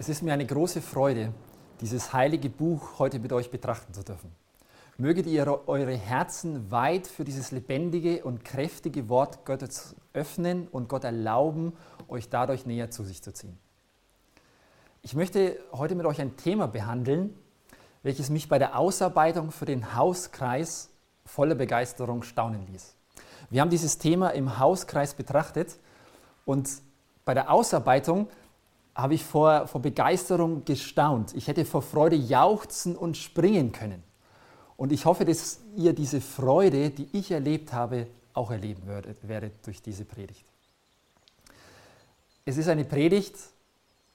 Es ist mir eine große Freude, dieses heilige Buch heute mit euch betrachten zu dürfen. Möget ihr eure Herzen weit für dieses lebendige und kräftige Wort Gottes öffnen und Gott erlauben, euch dadurch näher zu sich zu ziehen. Ich möchte heute mit euch ein Thema behandeln, welches mich bei der Ausarbeitung für den Hauskreis voller Begeisterung staunen ließ. Wir haben dieses Thema im Hauskreis betrachtet und bei der Ausarbeitung habe ich vor, vor Begeisterung gestaunt. Ich hätte vor Freude jauchzen und springen können. Und ich hoffe, dass ihr diese Freude, die ich erlebt habe, auch erleben werdet, durch diese Predigt. Es ist eine Predigt,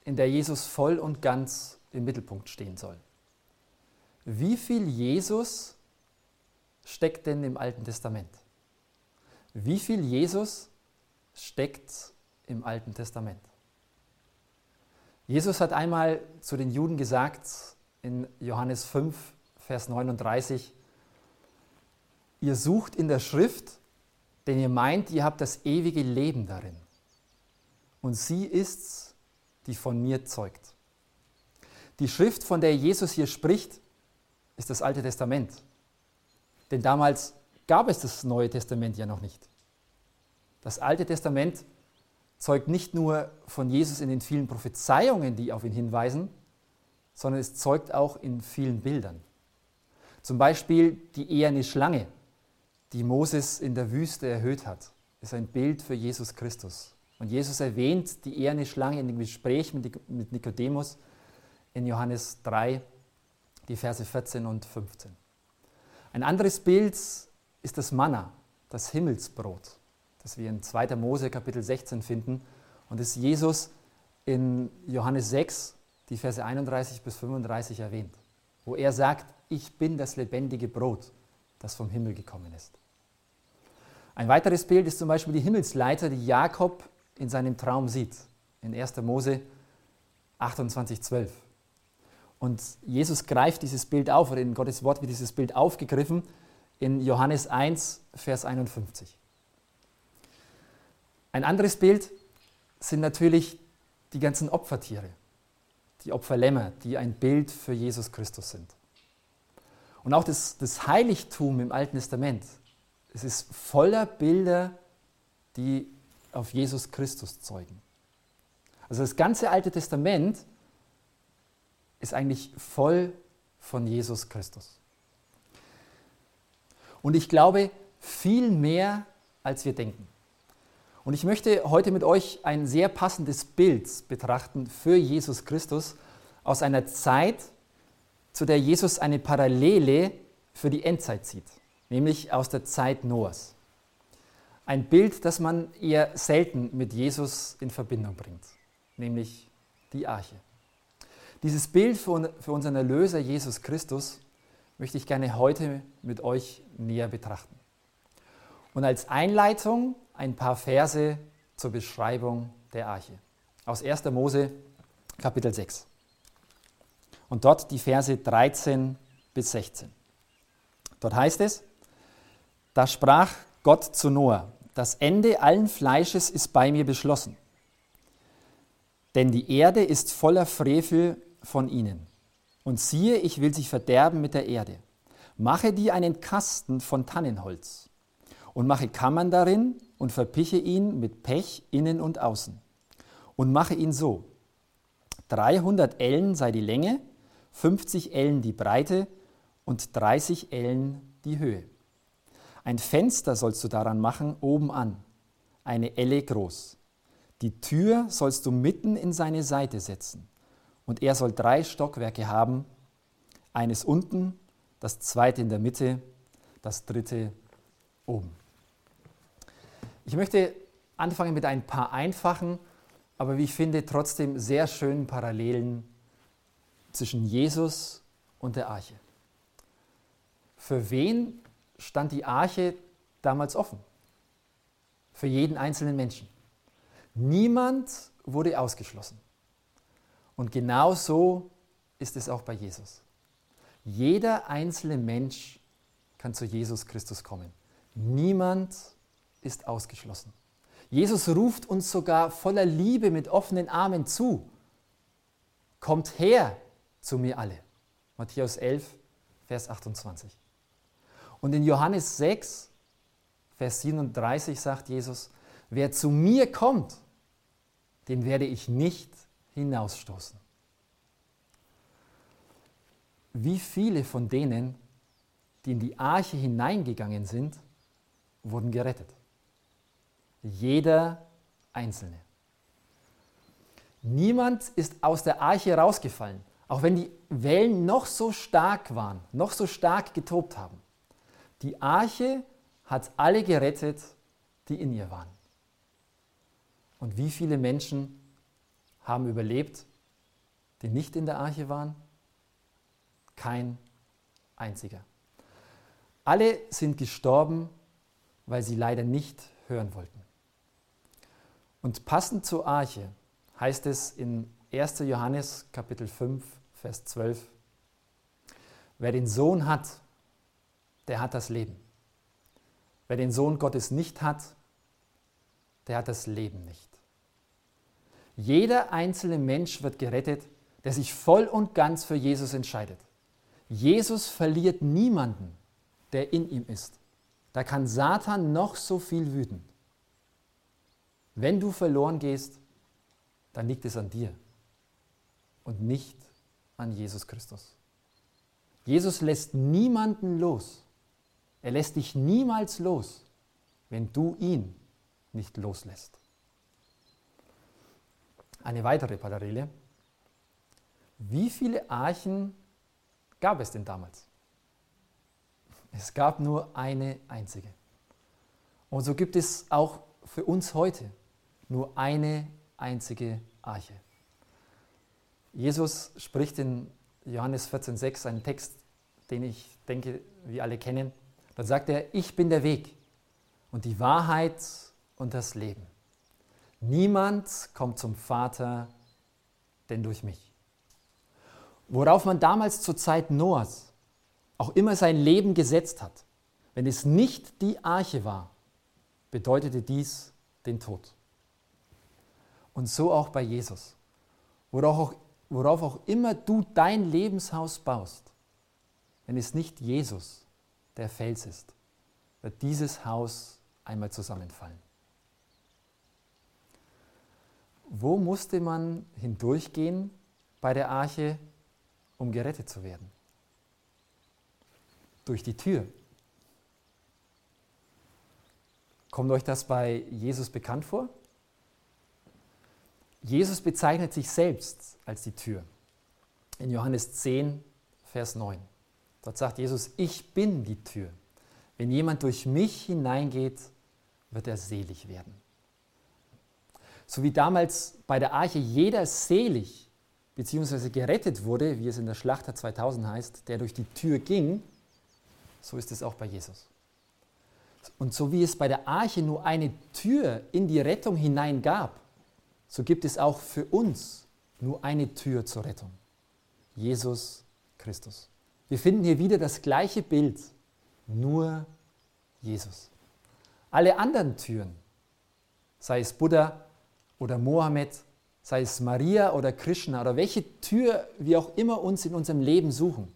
in der Jesus voll und ganz im Mittelpunkt stehen soll. Wie viel Jesus steckt denn im Alten Testament? Wie viel Jesus steckt im Alten Testament? Jesus hat einmal zu den Juden gesagt in Johannes 5, Vers 39, ihr sucht in der Schrift, denn ihr meint, ihr habt das ewige Leben darin. Und sie ist's, die von mir zeugt. Die Schrift, von der Jesus hier spricht, ist das Alte Testament. Denn damals gab es das Neue Testament ja noch nicht. Das Alte Testament zeugt nicht nur von Jesus in den vielen Prophezeiungen, die auf ihn hinweisen, sondern es zeugt auch in vielen Bildern. Zum Beispiel die eherne Schlange, die Moses in der Wüste erhöht hat, ist ein Bild für Jesus Christus. Und Jesus erwähnt die eherne Schlange in dem Gespräch mit Nikodemus in Johannes 3, die Verse 14 und 15. Ein anderes Bild ist das Manna, das Himmelsbrot das wir in 2. Mose Kapitel 16 finden und das Jesus in Johannes 6, die Verse 31 bis 35 erwähnt, wo er sagt, ich bin das lebendige Brot, das vom Himmel gekommen ist. Ein weiteres Bild ist zum Beispiel die Himmelsleiter, die Jakob in seinem Traum sieht, in 1. Mose 28, 12. Und Jesus greift dieses Bild auf, oder in Gottes Wort wird dieses Bild aufgegriffen in Johannes 1, Vers 51. Ein anderes Bild sind natürlich die ganzen Opfertiere, die Opferlämmer, die ein Bild für Jesus Christus sind. Und auch das, das Heiligtum im Alten Testament, es ist voller Bilder, die auf Jesus Christus zeugen. Also das ganze Alte Testament ist eigentlich voll von Jesus Christus. Und ich glaube, viel mehr, als wir denken. Und ich möchte heute mit euch ein sehr passendes Bild betrachten für Jesus Christus aus einer Zeit, zu der Jesus eine Parallele für die Endzeit zieht, nämlich aus der Zeit Noahs. Ein Bild, das man eher selten mit Jesus in Verbindung bringt, nämlich die Arche. Dieses Bild für unseren Erlöser Jesus Christus möchte ich gerne heute mit euch näher betrachten. Und als Einleitung ein paar Verse zur Beschreibung der Arche. Aus 1. Mose Kapitel 6. Und dort die Verse 13 bis 16. Dort heißt es, da sprach Gott zu Noah, das Ende allen Fleisches ist bei mir beschlossen. Denn die Erde ist voller Frevel von ihnen. Und siehe, ich will sich verderben mit der Erde. Mache dir einen Kasten von Tannenholz und mache Kammern darin und verpiche ihn mit Pech innen und außen. Und mache ihn so. 300 Ellen sei die Länge, 50 Ellen die Breite und 30 Ellen die Höhe. Ein Fenster sollst du daran machen, oben an, eine Elle groß. Die Tür sollst du mitten in seine Seite setzen. Und er soll drei Stockwerke haben, eines unten, das zweite in der Mitte, das dritte oben. Ich möchte anfangen mit ein paar einfachen, aber wie ich finde, trotzdem sehr schönen Parallelen zwischen Jesus und der Arche. Für wen stand die Arche damals offen? Für jeden einzelnen Menschen. Niemand wurde ausgeschlossen. Und genau so ist es auch bei Jesus. Jeder einzelne Mensch kann zu Jesus Christus kommen. Niemand ist ausgeschlossen. Jesus ruft uns sogar voller Liebe mit offenen Armen zu. kommt her zu mir alle. Matthäus 11, Vers 28. Und in Johannes 6, Vers 37 sagt Jesus, wer zu mir kommt, den werde ich nicht hinausstoßen. Wie viele von denen, die in die Arche hineingegangen sind, wurden gerettet? Jeder Einzelne. Niemand ist aus der Arche rausgefallen, auch wenn die Wellen noch so stark waren, noch so stark getobt haben. Die Arche hat alle gerettet, die in ihr waren. Und wie viele Menschen haben überlebt, die nicht in der Arche waren? Kein einziger. Alle sind gestorben, weil sie leider nicht hören wollten. Und passend zur Arche heißt es in 1. Johannes Kapitel 5, Vers 12, wer den Sohn hat, der hat das Leben. Wer den Sohn Gottes nicht hat, der hat das Leben nicht. Jeder einzelne Mensch wird gerettet, der sich voll und ganz für Jesus entscheidet. Jesus verliert niemanden, der in ihm ist. Da kann Satan noch so viel wüten. Wenn du verloren gehst, dann liegt es an dir und nicht an Jesus Christus. Jesus lässt niemanden los. Er lässt dich niemals los, wenn du ihn nicht loslässt. Eine weitere Parallele. Wie viele Archen gab es denn damals? Es gab nur eine einzige. Und so gibt es auch für uns heute nur eine einzige Arche. Jesus spricht in Johannes 14,6 einen Text, den ich denke, wir alle kennen. Dann sagt er, ich bin der Weg und die Wahrheit und das Leben. Niemand kommt zum Vater denn durch mich. Worauf man damals zur Zeit Noahs auch immer sein Leben gesetzt hat, wenn es nicht die Arche war, bedeutete dies den Tod. Und so auch bei Jesus. Worauf auch, worauf auch immer du dein Lebenshaus baust, wenn es nicht Jesus der Fels ist, wird dieses Haus einmal zusammenfallen. Wo musste man hindurchgehen bei der Arche, um gerettet zu werden? Durch die Tür. Kommt euch das bei Jesus bekannt vor? Jesus bezeichnet sich selbst als die Tür. In Johannes 10, Vers 9. Dort sagt Jesus, ich bin die Tür. Wenn jemand durch mich hineingeht, wird er selig werden. So wie damals bei der Arche jeder selig bzw. gerettet wurde, wie es in der Schlachter 2000 heißt, der durch die Tür ging, so ist es auch bei Jesus. Und so wie es bei der Arche nur eine Tür in die Rettung hinein gab, so gibt es auch für uns nur eine Tür zur Rettung. Jesus Christus. Wir finden hier wieder das gleiche Bild, nur Jesus. Alle anderen Türen, sei es Buddha oder Mohammed, sei es Maria oder Krishna oder welche Tür wir auch immer uns in unserem Leben suchen,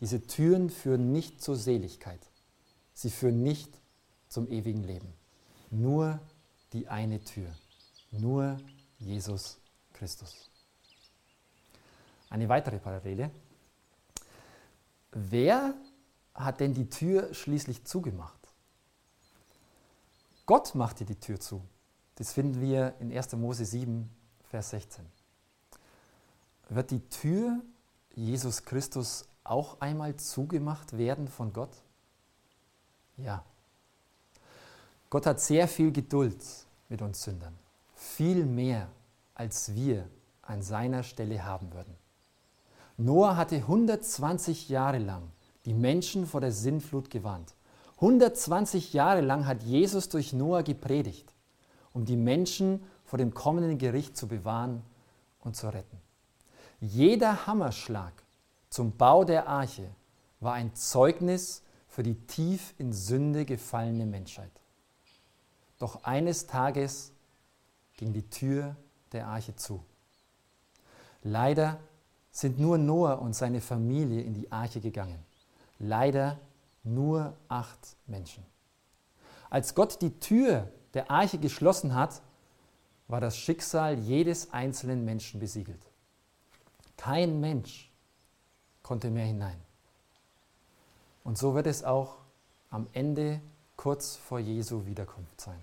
diese Türen führen nicht zur Seligkeit. Sie führen nicht zum ewigen Leben. Nur die eine Tür. Nur Jesus Christus. Eine weitere Parallele. Wer hat denn die Tür schließlich zugemacht? Gott machte die Tür zu. Das finden wir in 1. Mose 7, Vers 16. Wird die Tür Jesus Christus auch einmal zugemacht werden von Gott? Ja. Gott hat sehr viel Geduld mit uns Sündern viel mehr, als wir an seiner Stelle haben würden. Noah hatte 120 Jahre lang die Menschen vor der Sintflut gewarnt. 120 Jahre lang hat Jesus durch Noah gepredigt, um die Menschen vor dem kommenden Gericht zu bewahren und zu retten. Jeder Hammerschlag zum Bau der Arche war ein Zeugnis für die tief in Sünde gefallene Menschheit. Doch eines Tages ging die Tür der Arche zu. Leider sind nur Noah und seine Familie in die Arche gegangen. Leider nur acht Menschen. Als Gott die Tür der Arche geschlossen hat, war das Schicksal jedes einzelnen Menschen besiegelt. Kein Mensch konnte mehr hinein. Und so wird es auch am Ende kurz vor Jesu Wiederkunft sein.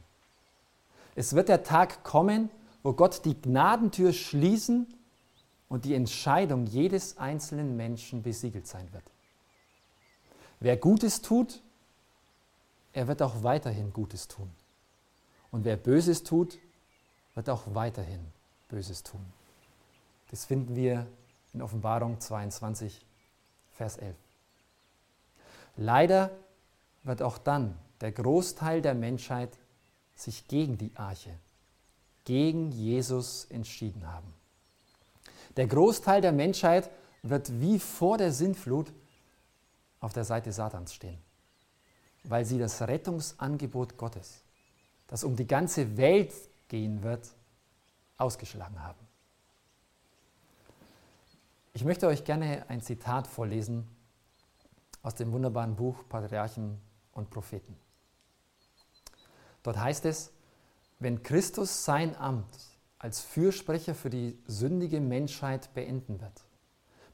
Es wird der Tag kommen, wo Gott die Gnadentür schließen und die Entscheidung jedes einzelnen Menschen besiegelt sein wird. Wer Gutes tut, er wird auch weiterhin Gutes tun. Und wer Böses tut, wird auch weiterhin Böses tun. Das finden wir in Offenbarung 22, Vers 11. Leider wird auch dann der Großteil der Menschheit sich gegen die Arche, gegen Jesus entschieden haben. Der Großteil der Menschheit wird wie vor der Sintflut auf der Seite Satans stehen, weil sie das Rettungsangebot Gottes, das um die ganze Welt gehen wird, ausgeschlagen haben. Ich möchte euch gerne ein Zitat vorlesen aus dem wunderbaren Buch Patriarchen und Propheten. Dort heißt es, wenn Christus sein Amt als Fürsprecher für die sündige Menschheit beenden wird,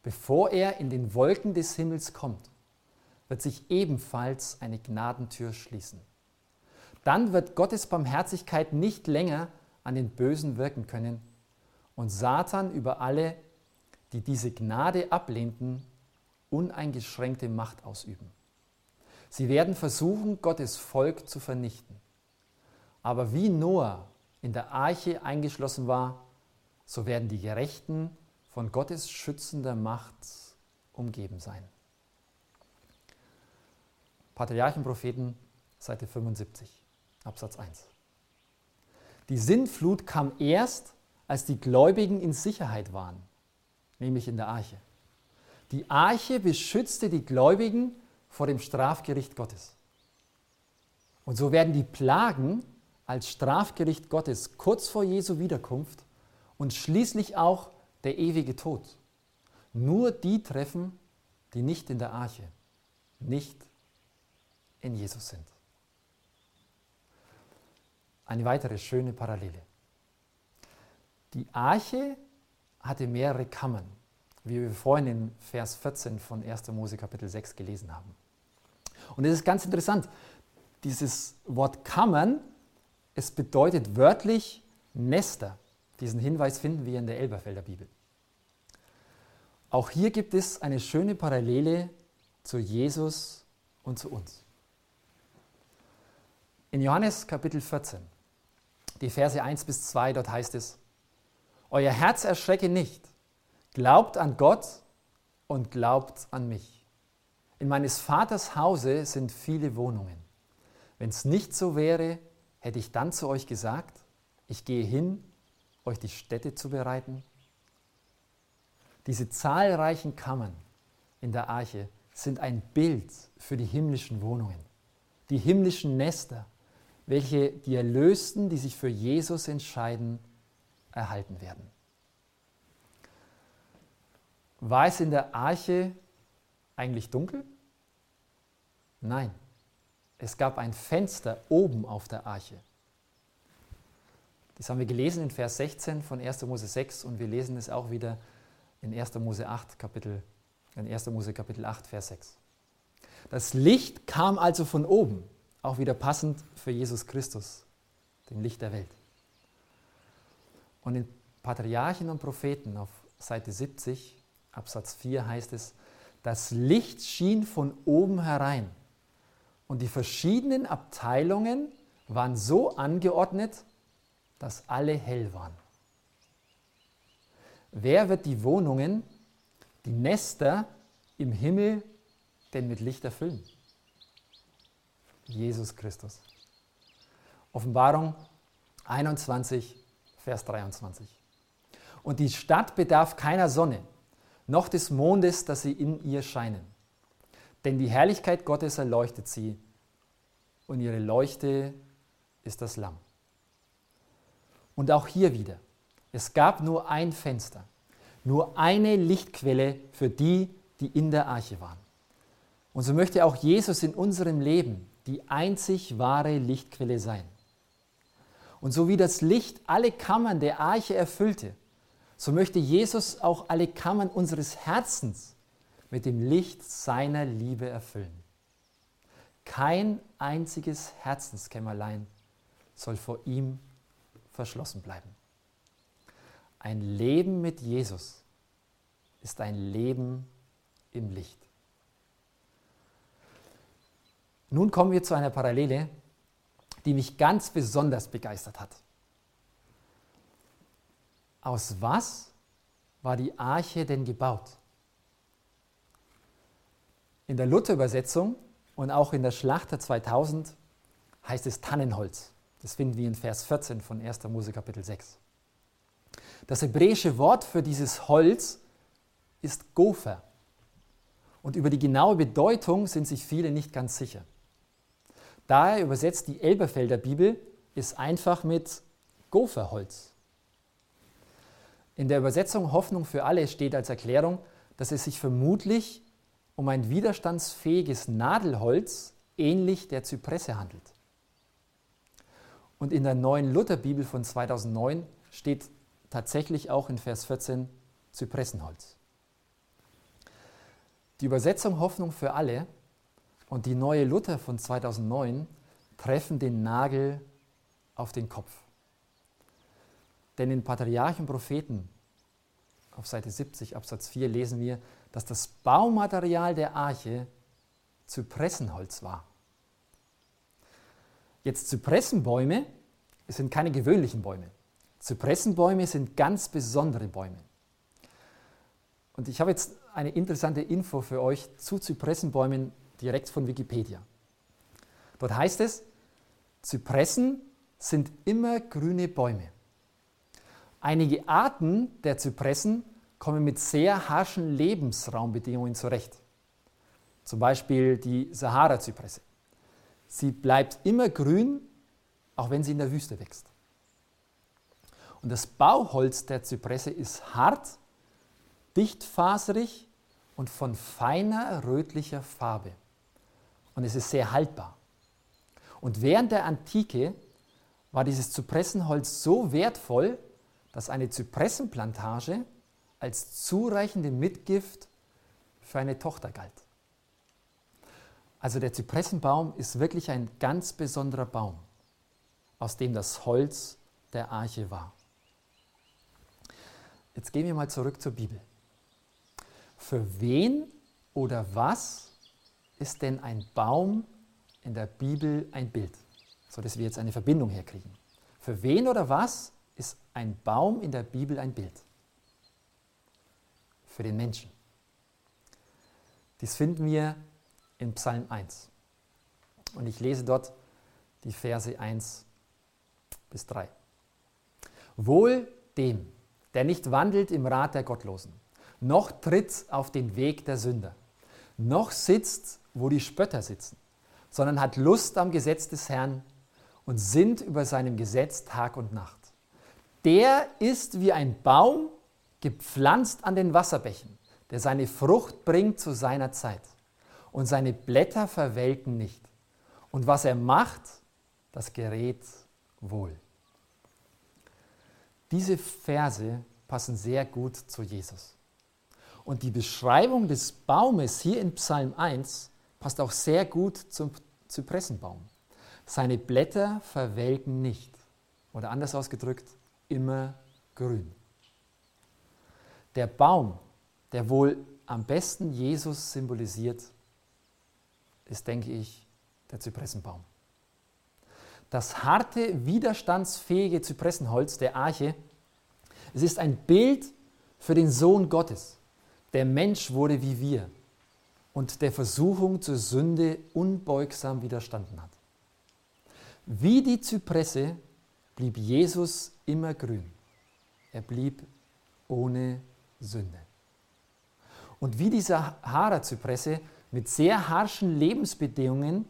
bevor er in den Wolken des Himmels kommt, wird sich ebenfalls eine Gnadentür schließen. Dann wird Gottes Barmherzigkeit nicht länger an den Bösen wirken können und Satan über alle, die diese Gnade ablehnten, uneingeschränkte Macht ausüben. Sie werden versuchen, Gottes Volk zu vernichten. Aber wie Noah in der Arche eingeschlossen war, so werden die Gerechten von Gottes schützender Macht umgeben sein. Patriarchenpropheten, Seite 75, Absatz 1. Die Sintflut kam erst, als die Gläubigen in Sicherheit waren, nämlich in der Arche. Die Arche beschützte die Gläubigen vor dem Strafgericht Gottes. Und so werden die Plagen als Strafgericht Gottes kurz vor Jesu Wiederkunft und schließlich auch der ewige Tod nur die treffen, die nicht in der Arche, nicht in Jesus sind. Eine weitere schöne Parallele. Die Arche hatte mehrere Kammern, wie wir vorhin in Vers 14 von 1. Mose Kapitel 6 gelesen haben. Und es ist ganz interessant, dieses Wort Kammern, es bedeutet wörtlich Nester. Diesen Hinweis finden wir in der Elberfelder Bibel. Auch hier gibt es eine schöne Parallele zu Jesus und zu uns. In Johannes Kapitel 14 die Verse 1 bis 2, dort heißt es, Euer Herz erschrecke nicht, glaubt an Gott und glaubt an mich. In meines Vaters Hause sind viele Wohnungen. Wenn es nicht so wäre, hätte ich dann zu euch gesagt, ich gehe hin, euch die Städte zu bereiten. Diese zahlreichen Kammern in der Arche sind ein Bild für die himmlischen Wohnungen, die himmlischen Nester, welche die Erlösten, die sich für Jesus entscheiden, erhalten werden. War es in der Arche eigentlich dunkel? Nein, es gab ein Fenster oben auf der Arche. Das haben wir gelesen in Vers 16 von 1. Mose 6 und wir lesen es auch wieder in 1. Mose 8, Kapitel, in 1. Mose Kapitel 8, Vers 6. Das Licht kam also von oben auch wieder passend für Jesus Christus, dem Licht der Welt. Und in Patriarchen und Propheten auf Seite 70, Absatz 4 heißt es, das Licht schien von oben herein und die verschiedenen Abteilungen waren so angeordnet, dass alle hell waren. Wer wird die Wohnungen, die Nester im Himmel denn mit Licht erfüllen? Jesus Christus. Offenbarung 21, Vers 23. Und die Stadt bedarf keiner Sonne, noch des Mondes, dass sie in ihr scheinen. Denn die Herrlichkeit Gottes erleuchtet sie und ihre Leuchte ist das Lamm. Und auch hier wieder, es gab nur ein Fenster. nur eine Lichtquelle für die, die in der Arche waren. Und so möchte auch Jesus in unserem Leben die einzig wahre Lichtquelle sein. Und so wie das Licht alle Kammern der Arche erfüllte, so möchte Jesus auch alle Kammern unseres Herzens mit dem Licht seiner Liebe erfüllen. Kein einziges Herzenskämmerlein soll vor ihm verschlossen bleiben. Ein Leben mit Jesus ist ein Leben im Licht. Nun kommen wir zu einer Parallele, die mich ganz besonders begeistert hat. Aus was war die Arche denn gebaut? In der Luther-Übersetzung und auch in der Schlachter 2000 heißt es Tannenholz. Das finden wir in Vers 14 von 1. Mose Kapitel 6. Das hebräische Wort für dieses Holz ist Gopher. Und über die genaue Bedeutung sind sich viele nicht ganz sicher. Daher übersetzt die Elberfelder Bibel es einfach mit Gopherholz. In der Übersetzung Hoffnung für alle steht als Erklärung, dass es sich vermutlich um ein widerstandsfähiges Nadelholz ähnlich der Zypresse handelt. Und in der neuen Lutherbibel von 2009 steht tatsächlich auch in Vers 14 Zypressenholz. Die Übersetzung Hoffnung für alle und die neue Luther von 2009 treffen den Nagel auf den Kopf. Denn in Patriarchen Propheten auf Seite 70 Absatz 4 lesen wir, dass das Baumaterial der Arche Zypressenholz war. Jetzt Zypressenbäume sind keine gewöhnlichen Bäume. Zypressenbäume sind ganz besondere Bäume. Und ich habe jetzt eine interessante Info für euch zu Zypressenbäumen direkt von Wikipedia. Dort heißt es, Zypressen sind immer grüne Bäume. Einige Arten der Zypressen kommen mit sehr harschen Lebensraumbedingungen zurecht. Zum Beispiel die Sahara-Zypresse. Sie bleibt immer grün, auch wenn sie in der Wüste wächst. Und das Bauholz der Zypresse ist hart, dichtfaserig und von feiner rötlicher Farbe und es ist sehr haltbar. Und während der Antike war dieses Zypressenholz so wertvoll, dass eine Zypressenplantage als zureichende Mitgift für eine Tochter galt. Also der Zypressenbaum ist wirklich ein ganz besonderer Baum, aus dem das Holz der Arche war. Jetzt gehen wir mal zurück zur Bibel. Für wen oder was ist denn ein Baum in der Bibel ein Bild? So dass wir jetzt eine Verbindung herkriegen. Für wen oder was ist ein Baum in der Bibel ein Bild? Für den Menschen. Dies finden wir in Psalm 1. Und ich lese dort die Verse 1 bis 3. Wohl dem, der nicht wandelt im Rat der Gottlosen, noch tritt auf den Weg der Sünder, noch sitzt wo die Spötter sitzen, sondern hat Lust am Gesetz des Herrn und sinnt über seinem Gesetz Tag und Nacht. Der ist wie ein Baum gepflanzt an den Wasserbächen, der seine Frucht bringt zu seiner Zeit. Und seine Blätter verwelken nicht. Und was er macht, das gerät wohl. Diese Verse passen sehr gut zu Jesus. Und die Beschreibung des Baumes hier in Psalm 1 passt auch sehr gut zum Zypressenbaum. Seine Blätter verwelken nicht. Oder anders ausgedrückt, immer grün. Der Baum, der wohl am besten Jesus symbolisiert, ist, denke ich, der Zypressenbaum. Das harte, widerstandsfähige Zypressenholz der Arche, es ist ein Bild für den Sohn Gottes. Der Mensch wurde wie wir und der Versuchung zur Sünde unbeugsam widerstanden hat. Wie die Zypresse blieb Jesus immer grün. Er blieb ohne Sünde. Und wie die Sahara-Zypresse mit sehr harschen Lebensbedingungen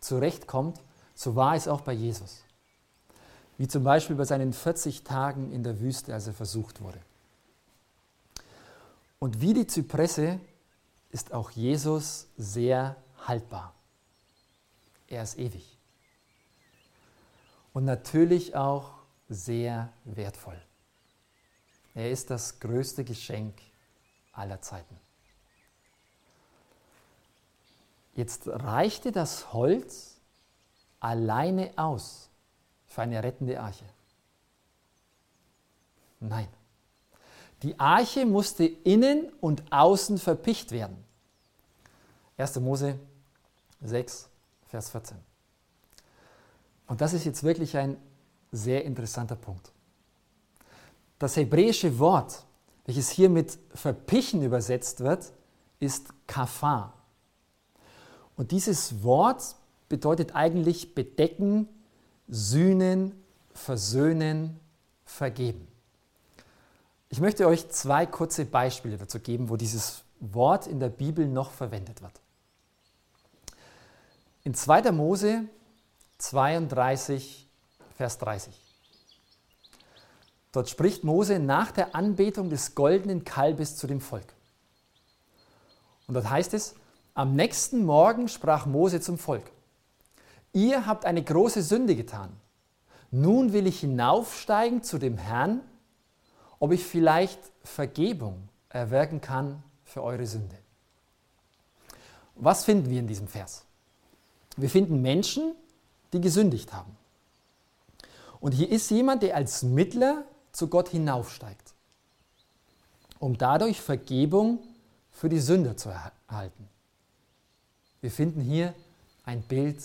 zurechtkommt, so war es auch bei Jesus. Wie zum Beispiel bei seinen 40 Tagen in der Wüste, als er versucht wurde. Und wie die Zypresse ist auch Jesus sehr haltbar. Er ist ewig. Und natürlich auch sehr wertvoll. Er ist das größte Geschenk aller Zeiten. Jetzt reichte das Holz alleine aus für eine rettende Arche. Nein. Die Arche musste innen und außen verpicht werden. 1. Mose 6, Vers 14. Und das ist jetzt wirklich ein sehr interessanter Punkt. Das hebräische Wort, welches hier mit verpichen übersetzt wird, ist kafar. Und dieses Wort bedeutet eigentlich bedecken, sühnen, versöhnen, vergeben. Ich möchte euch zwei kurze Beispiele dazu geben, wo dieses Wort in der Bibel noch verwendet wird. In 2. Mose 32, Vers 30. Dort spricht Mose nach der Anbetung des goldenen Kalbes zu dem Volk. Und dort heißt es, am nächsten Morgen sprach Mose zum Volk, ihr habt eine große Sünde getan. Nun will ich hinaufsteigen zu dem Herrn, ob ich vielleicht Vergebung erwirken kann für eure Sünde. Was finden wir in diesem Vers? Wir finden Menschen, die gesündigt haben. Und hier ist jemand, der als Mittler zu Gott hinaufsteigt, um dadurch Vergebung für die Sünder zu erhalten. Wir finden hier ein Bild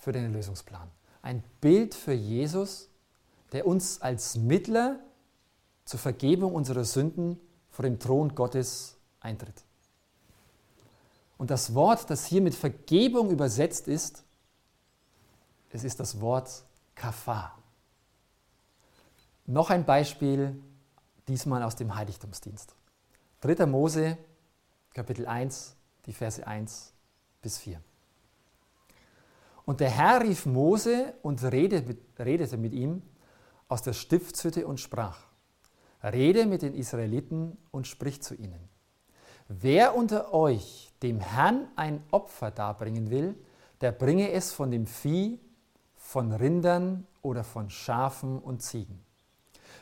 für den Erlösungsplan. Ein Bild für Jesus, der uns als Mittler zur Vergebung unserer Sünden vor dem Thron Gottes eintritt. Und das Wort, das hier mit Vergebung übersetzt ist, es ist das Wort Kafar. Noch ein Beispiel, diesmal aus dem Heiligtumsdienst. 3. Mose, Kapitel 1, die Verse 1 bis 4. Und der Herr rief Mose und redete mit ihm aus der Stiftshütte und sprach, Rede mit den Israeliten und sprich zu ihnen. Wer unter euch dem Herrn ein Opfer darbringen will, der bringe es von dem Vieh, von Rindern oder von Schafen und Ziegen.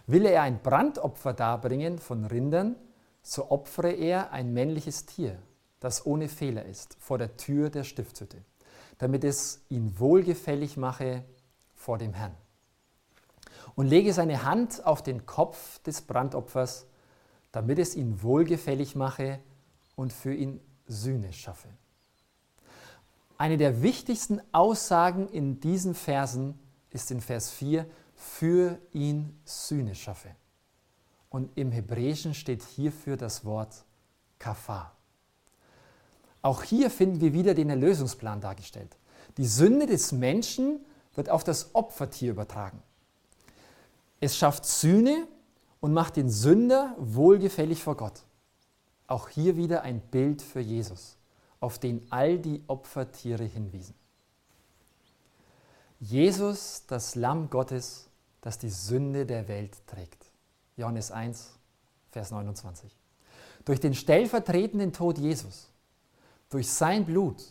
Will er ein Brandopfer darbringen von Rindern, so opfere er ein männliches Tier, das ohne Fehler ist, vor der Tür der Stiftshütte, damit es ihn wohlgefällig mache vor dem Herrn. Und lege seine Hand auf den Kopf des Brandopfers, damit es ihn wohlgefällig mache und für ihn Sühne schaffe. Eine der wichtigsten Aussagen in diesen Versen ist in Vers 4, für ihn Sühne schaffe. Und im Hebräischen steht hierfür das Wort Kafar. Auch hier finden wir wieder den Erlösungsplan dargestellt. Die Sünde des Menschen wird auf das Opfertier übertragen. Es schafft Sühne und macht den Sünder wohlgefällig vor Gott. Auch hier wieder ein Bild für Jesus, auf den all die Opfertiere hinwiesen. Jesus, das Lamm Gottes, das die Sünde der Welt trägt. Johannes 1, Vers 29. Durch den stellvertretenden Tod Jesus durch sein Blut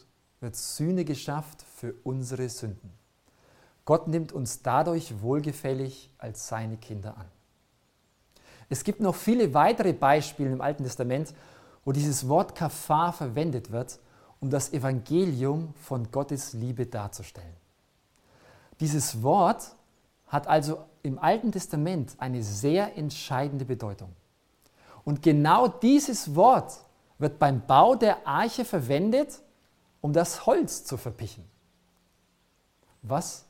wird Sühne geschafft für unsere Sünden. Gott nimmt uns dadurch wohlgefällig als seine Kinder an. Es gibt noch viele weitere Beispiele im Alten Testament, wo dieses Wort Kafar verwendet wird, um das Evangelium von Gottes Liebe darzustellen. Dieses Wort hat also im Alten Testament eine sehr entscheidende Bedeutung. Und genau dieses Wort wird beim Bau der Arche verwendet, um das Holz zu verpichen. Was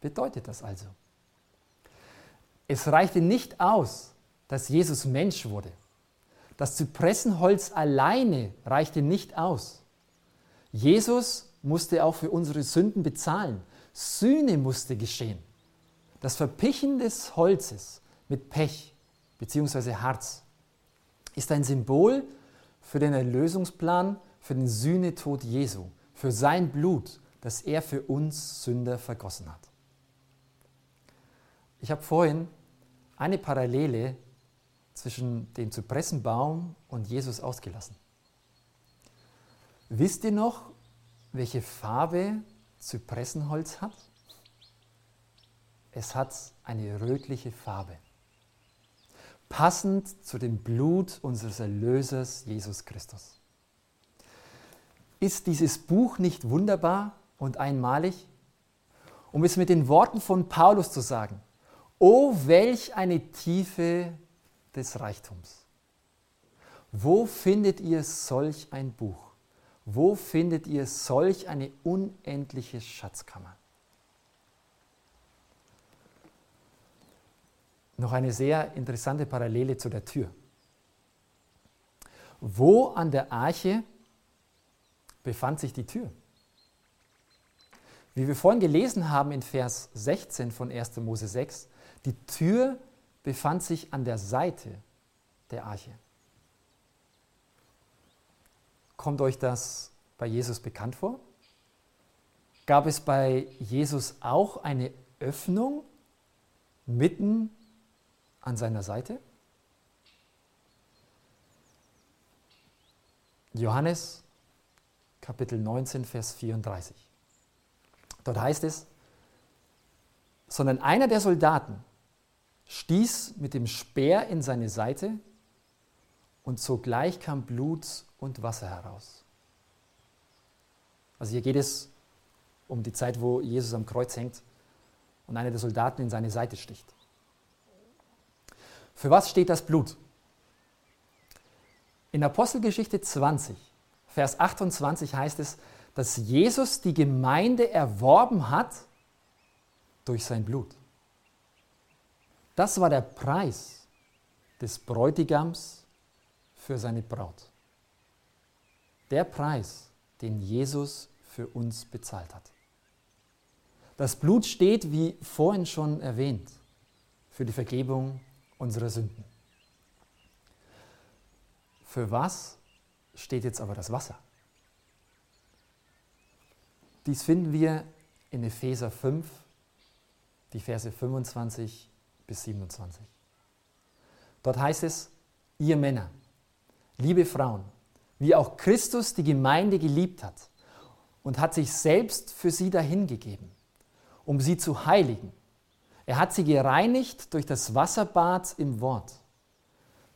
bedeutet das also? Es reichte nicht aus, dass Jesus Mensch wurde. Das Zypressenholz alleine reichte nicht aus. Jesus musste auch für unsere Sünden bezahlen. Sühne musste geschehen. Das Verpichen des Holzes mit Pech bzw. Harz ist ein Symbol für den Erlösungsplan, für den Sühnetod Jesu, für sein Blut, das er für uns Sünder vergossen hat. Ich habe vorhin eine Parallele zwischen dem Zypressenbaum und Jesus ausgelassen. Wisst ihr noch, welche Farbe Zypressenholz hat? Es hat eine rötliche Farbe, passend zu dem Blut unseres Erlösers Jesus Christus. Ist dieses Buch nicht wunderbar und einmalig? Um es mit den Worten von Paulus zu sagen, oh welch eine Tiefe des Reichtums. Wo findet ihr solch ein Buch? Wo findet ihr solch eine unendliche Schatzkammer? Noch eine sehr interessante Parallele zu der Tür. Wo an der Arche befand sich die Tür? Wie wir vorhin gelesen haben in Vers 16 von 1. Mose 6, die Tür befand sich an der Seite der Arche. Kommt euch das bei Jesus bekannt vor? Gab es bei Jesus auch eine Öffnung mitten an seiner Seite? Johannes Kapitel 19, Vers 34. Dort heißt es, sondern einer der Soldaten stieß mit dem Speer in seine Seite und sogleich kam Blut und Wasser heraus. Also hier geht es um die Zeit, wo Jesus am Kreuz hängt und einer der Soldaten in seine Seite sticht. Für was steht das Blut? In Apostelgeschichte 20, Vers 28 heißt es, dass Jesus die Gemeinde erworben hat durch sein Blut. Das war der Preis des Bräutigams für seine Braut. Der Preis, den Jesus für uns bezahlt hat. Das Blut steht, wie vorhin schon erwähnt, für die Vergebung unserer Sünden. Für was steht jetzt aber das Wasser? Dies finden wir in Epheser 5, die Verse 25 bis 27. Dort heißt es, ihr Männer, liebe Frauen, wie auch Christus die Gemeinde geliebt hat und hat sich selbst für sie dahingegeben, um sie zu heiligen. Er hat sie gereinigt durch das Wasserbad im Wort,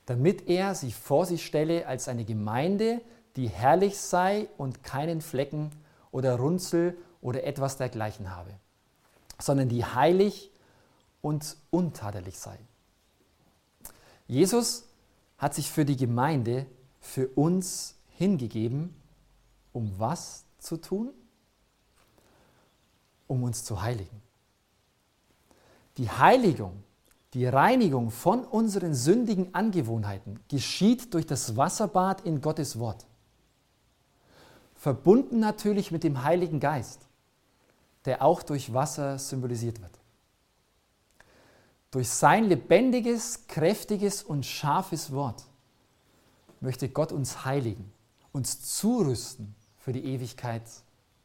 damit er sie vor sie stelle als eine Gemeinde, die herrlich sei und keinen Flecken oder Runzel oder etwas dergleichen habe, sondern die heilig und untadelig sei. Jesus hat sich für die Gemeinde, für uns hingegeben, um was zu tun? Um uns zu heiligen. Die Heiligung, die Reinigung von unseren sündigen Angewohnheiten geschieht durch das Wasserbad in Gottes Wort. Verbunden natürlich mit dem Heiligen Geist, der auch durch Wasser symbolisiert wird. Durch sein lebendiges, kräftiges und scharfes Wort möchte Gott uns heiligen, uns zurüsten für die Ewigkeit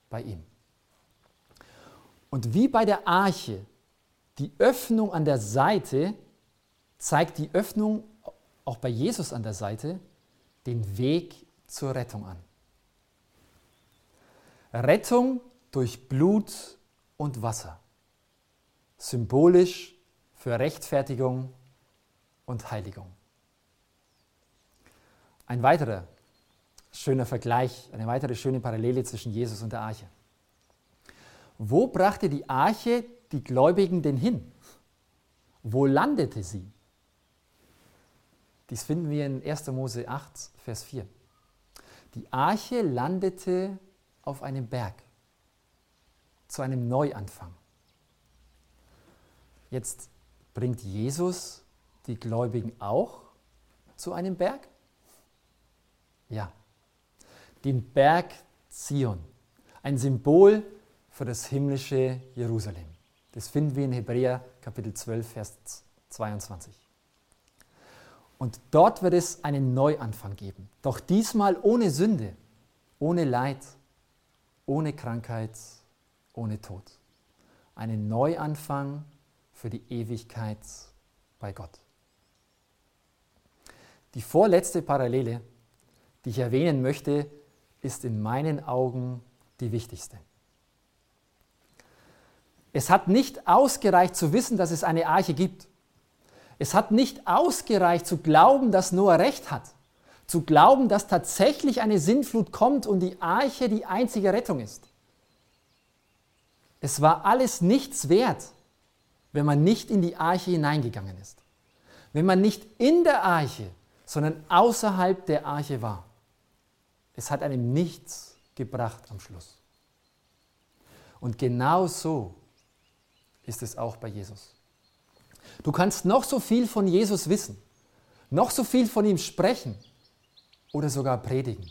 bei ihm. Und wie bei der Arche die Öffnung an der Seite zeigt die Öffnung auch bei Jesus an der Seite den Weg zur Rettung an. Rettung durch Blut und Wasser. Symbolisch für Rechtfertigung und Heiligung. Ein weiterer schöner Vergleich, eine weitere schöne Parallele zwischen Jesus und der Arche. Wo brachte die Arche die Gläubigen denn hin? Wo landete sie? Dies finden wir in 1. Mose 8, Vers 4. Die Arche landete auf einem Berg zu einem Neuanfang. Jetzt bringt Jesus die Gläubigen auch zu einem Berg? Ja, den Berg Zion, ein Symbol für das himmlische Jerusalem. Das finden wir in Hebräer Kapitel 12, Vers 22. Und dort wird es einen Neuanfang geben, doch diesmal ohne Sünde, ohne Leid, ohne Krankheit, ohne Tod. Einen Neuanfang für die Ewigkeit bei Gott. die vorletzte Parallele, die ich erwähnen möchte, ist in meinen Augen die wichtigste. Es hat nicht ausgereicht zu wissen, dass es eine Arche gibt. Es hat nicht ausgereicht zu glauben, dass Noah recht hat. Zu glauben, dass tatsächlich eine Sintflut kommt und die Arche die einzige Rettung ist. Es war alles nichts wert, wenn man nicht in die Arche hineingegangen ist. Wenn man nicht in der Arche, sondern außerhalb der Arche war. Es hat einem nichts gebracht am Schluss. Und genau so ist es auch bei Jesus. Du kannst noch so viel von Jesus wissen, noch so viel von ihm sprechen oder sogar predigen.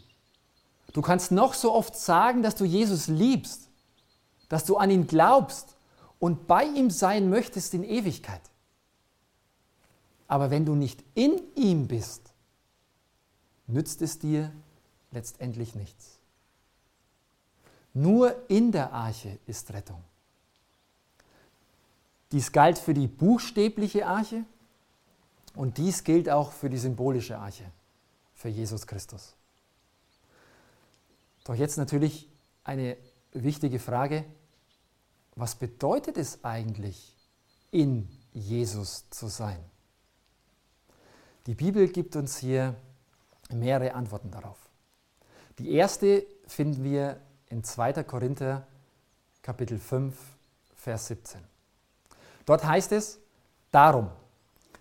Du kannst noch so oft sagen, dass du Jesus liebst, dass du an ihn glaubst und bei ihm sein möchtest in Ewigkeit. Aber wenn du nicht in ihm bist, nützt es dir letztendlich nichts. Nur in der Arche ist Rettung. Dies galt für die buchstäbliche Arche und dies gilt auch für die symbolische Arche, für Jesus Christus. Doch jetzt natürlich eine wichtige Frage, was bedeutet es eigentlich, in Jesus zu sein? Die Bibel gibt uns hier mehrere Antworten darauf. Die erste finden wir in 2. Korinther Kapitel 5, Vers 17. Dort heißt es, darum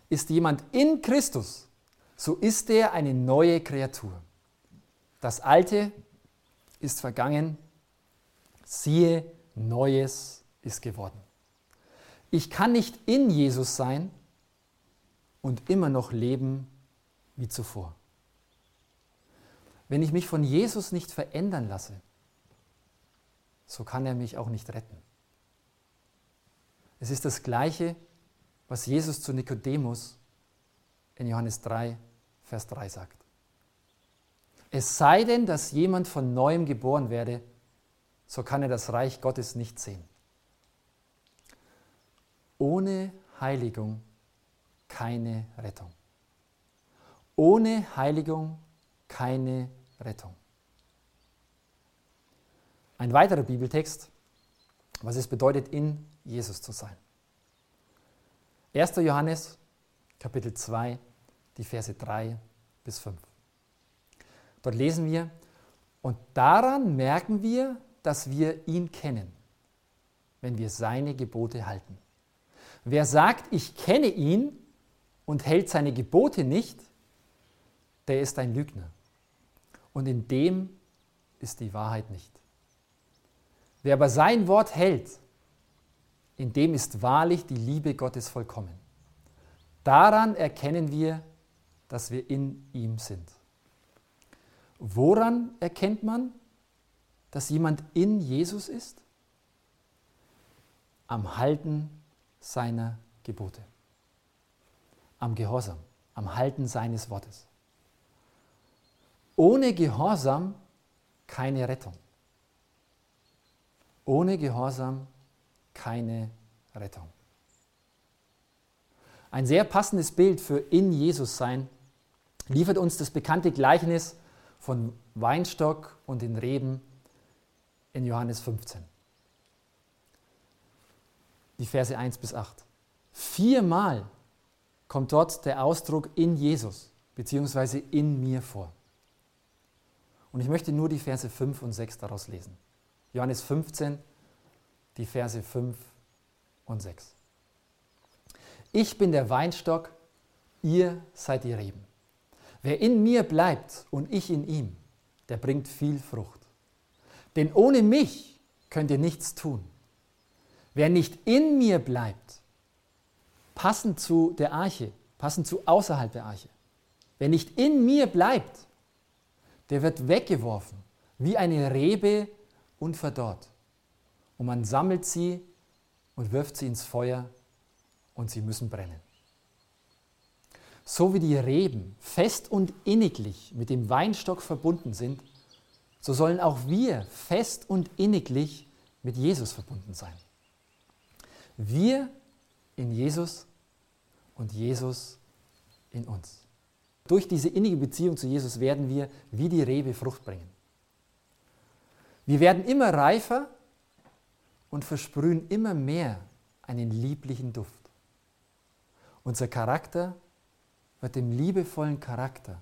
ist jemand in Christus, so ist er eine neue Kreatur. Das Alte ist vergangen, siehe, Neues ist geworden. Ich kann nicht in Jesus sein und immer noch leben wie zuvor. Wenn ich mich von Jesus nicht verändern lasse, so kann er mich auch nicht retten. Es ist das Gleiche, was Jesus zu Nikodemus in Johannes 3, Vers 3 sagt. Es sei denn, dass jemand von neuem geboren werde, so kann er das Reich Gottes nicht sehen. Ohne Heiligung keine Rettung. Ohne Heiligung keine Rettung. Ein weiterer Bibeltext, was es bedeutet, in Jesus zu sein. 1. Johannes, Kapitel 2, die Verse 3 bis 5. Dort lesen wir, und daran merken wir, dass wir ihn kennen, wenn wir seine Gebote halten. Wer sagt, ich kenne ihn und hält seine Gebote nicht, der ist ein Lügner. Und in dem ist die Wahrheit nicht. Wer aber sein Wort hält, in dem ist wahrlich die Liebe Gottes vollkommen. Daran erkennen wir, dass wir in ihm sind. Woran erkennt man, dass jemand in Jesus ist? Am Halten seiner Gebote, am Gehorsam, am Halten seines Wortes. Ohne Gehorsam keine Rettung. Ohne Gehorsam keine Rettung. Ein sehr passendes Bild für in Jesus sein liefert uns das bekannte Gleichnis von Weinstock und den Reben in Johannes 15. Die Verse 1 bis 8. Viermal kommt dort der Ausdruck in Jesus bzw. in mir vor. Und ich möchte nur die Verse 5 und 6 daraus lesen. Johannes 15, die Verse 5 und 6. Ich bin der Weinstock, ihr seid die Reben. Wer in mir bleibt und ich in ihm, der bringt viel Frucht. Denn ohne mich könnt ihr nichts tun. Wer nicht in mir bleibt, passend zu der Arche, passend zu außerhalb der Arche, wer nicht in mir bleibt, der wird weggeworfen wie eine Rebe und verdorrt. Und man sammelt sie und wirft sie ins Feuer und sie müssen brennen. So wie die Reben fest und inniglich mit dem Weinstock verbunden sind, so sollen auch wir fest und inniglich mit Jesus verbunden sein. Wir in Jesus und Jesus in uns. durch diese innige Beziehung zu Jesus werden wir wie die Rebe Frucht bringen. Wir werden immer reifer und versprühen immer mehr einen lieblichen Duft. Unser Charakter wird dem liebevollen Charakter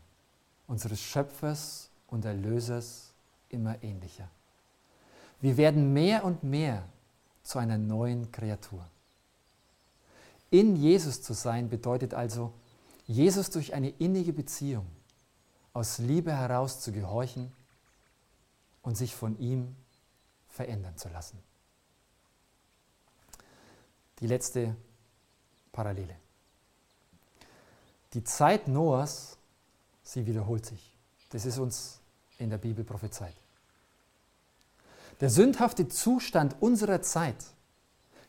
unseres Schöpfers und Erlösers immer ähnlicher. Wir werden mehr und mehr zu einer neuen Kreatur. In Jesus zu sein bedeutet also, Jesus durch eine innige Beziehung aus Liebe heraus zu gehorchen und sich von ihm verändern zu lassen. Die letzte Parallele. Die Zeit Noahs, sie wiederholt sich. Das ist uns in der Bibel prophezeit. Der sündhafte Zustand unserer Zeit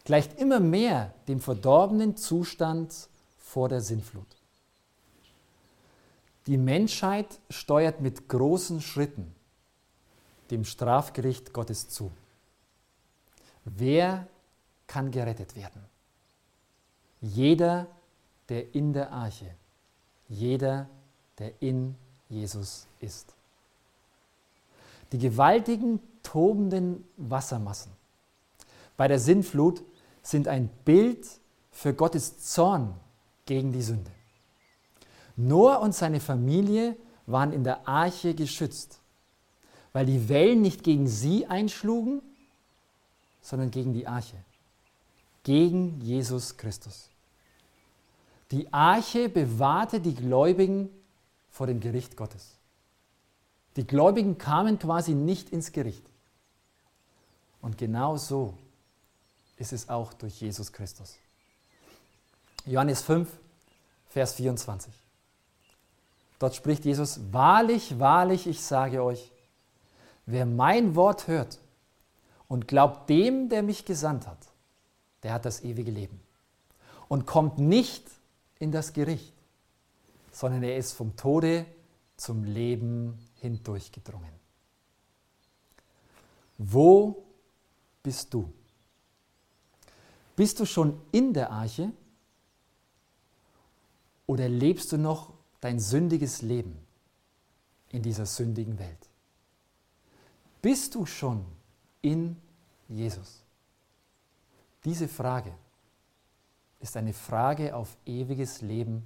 gleicht immer mehr dem verdorbenen Zustand vor der Sintflut. Die Menschheit steuert mit großen Schritten dem Strafgericht Gottes zu. Wer kann gerettet werden? Jeder, der in der Arche, jeder, der in Jesus ist. Die gewaltigen, tobenden Wassermassen bei der Sintflut sind ein Bild für Gottes Zorn gegen die Sünde. Noah und seine Familie waren in der Arche geschützt, weil die Wellen nicht gegen sie einschlugen, sondern gegen die Arche, gegen Jesus Christus. Die Arche bewahrte die Gläubigen vor dem Gericht Gottes. Die Gläubigen kamen quasi nicht ins Gericht. Und genau so ist es auch durch Jesus Christus. Johannes 5, Vers 24. Dort spricht Jesus, wahrlich, wahrlich, ich sage euch, wer mein Wort hört und glaubt dem, der mich gesandt hat, der hat das ewige Leben und kommt nicht in das Gericht, sondern er ist vom Tode zum Leben hindurchgedrungen. Wo bist du? Bist du schon in der Arche oder lebst du noch dein sündiges Leben in dieser sündigen Welt? Bist du schon in Jesus? Diese Frage ist eine Frage auf ewiges Leben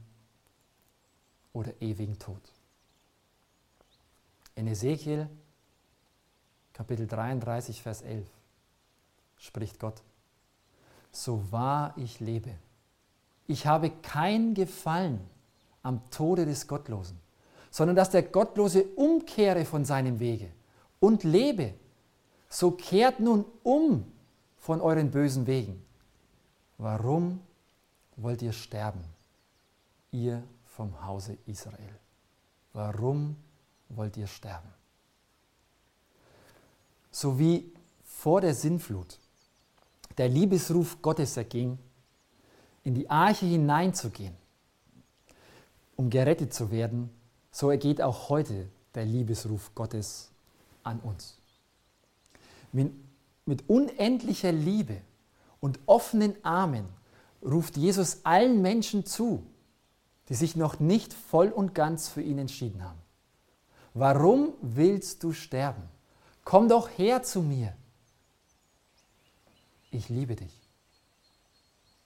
oder ewigen Tod. In Ezekiel Kapitel 33, Vers 11 spricht Gott, so wahr ich lebe. Ich habe kein Gefallen am Tode des Gottlosen, sondern dass der Gottlose umkehre von seinem Wege und lebe. So kehrt nun um von euren bösen Wegen. Warum wollt ihr sterben, ihr vom Hause Israel? Warum wollt ihr sterben? So wie vor der Sinnflut der Liebesruf Gottes erging, in die Arche hineinzugehen, um gerettet zu werden, so ergeht auch heute der Liebesruf Gottes an uns. Mit unendlicher Liebe und offenen Armen ruft Jesus allen Menschen zu, die sich noch nicht voll und ganz für ihn entschieden haben. Warum willst du sterben? Komm doch her zu mir ich liebe dich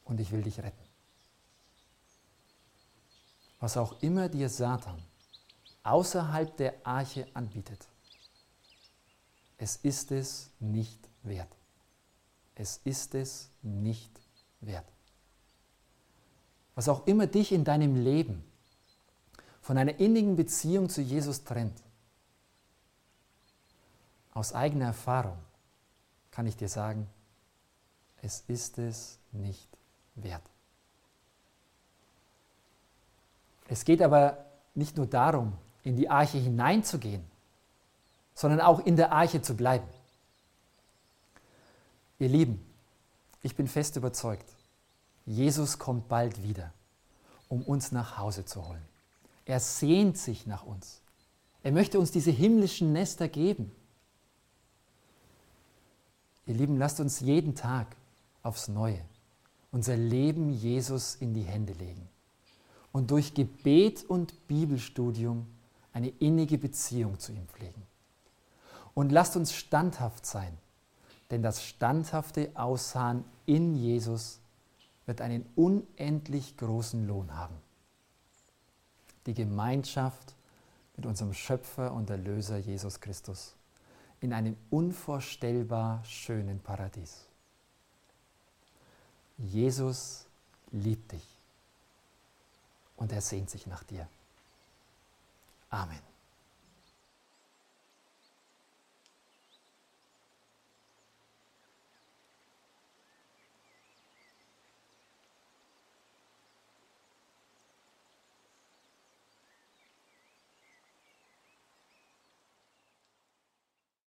und ich will dich retten. Was auch immer dir Satan außerhalb der Arche anbietet, es ist es nicht wert. Es ist es nicht wert. Was auch immer dich in deinem Leben von einer innigen Beziehung zu Jesus trennt, aus eigener Erfahrung kann ich dir sagen, es ist es nicht wert. Es geht aber nicht nur darum, in die Arche hineinzugehen, sondern auch in der Arche zu bleiben. Ihr Lieben, ich bin fest überzeugt, Jesus kommt bald wieder, um uns nach Hause zu holen. Er sehnt sich nach uns. Er möchte uns diese himmlischen Nester geben. Ihr Lieben, lasst uns jeden Tag aufs Neue unser Leben Jesus in die Hände legen und durch Gebet und Bibelstudium eine innige Beziehung zu ihm pflegen. Und lasst uns standhaft sein, denn das standhafte Ausharren in Jesus wird einen unendlich großen Lohn haben. Die Gemeinschaft mit unserem Schöpfer und Erlöser Jesus Christus in einem unvorstellbar schönen Paradies. Jesus liebt dich und er sehnt sich nach dir. Amen.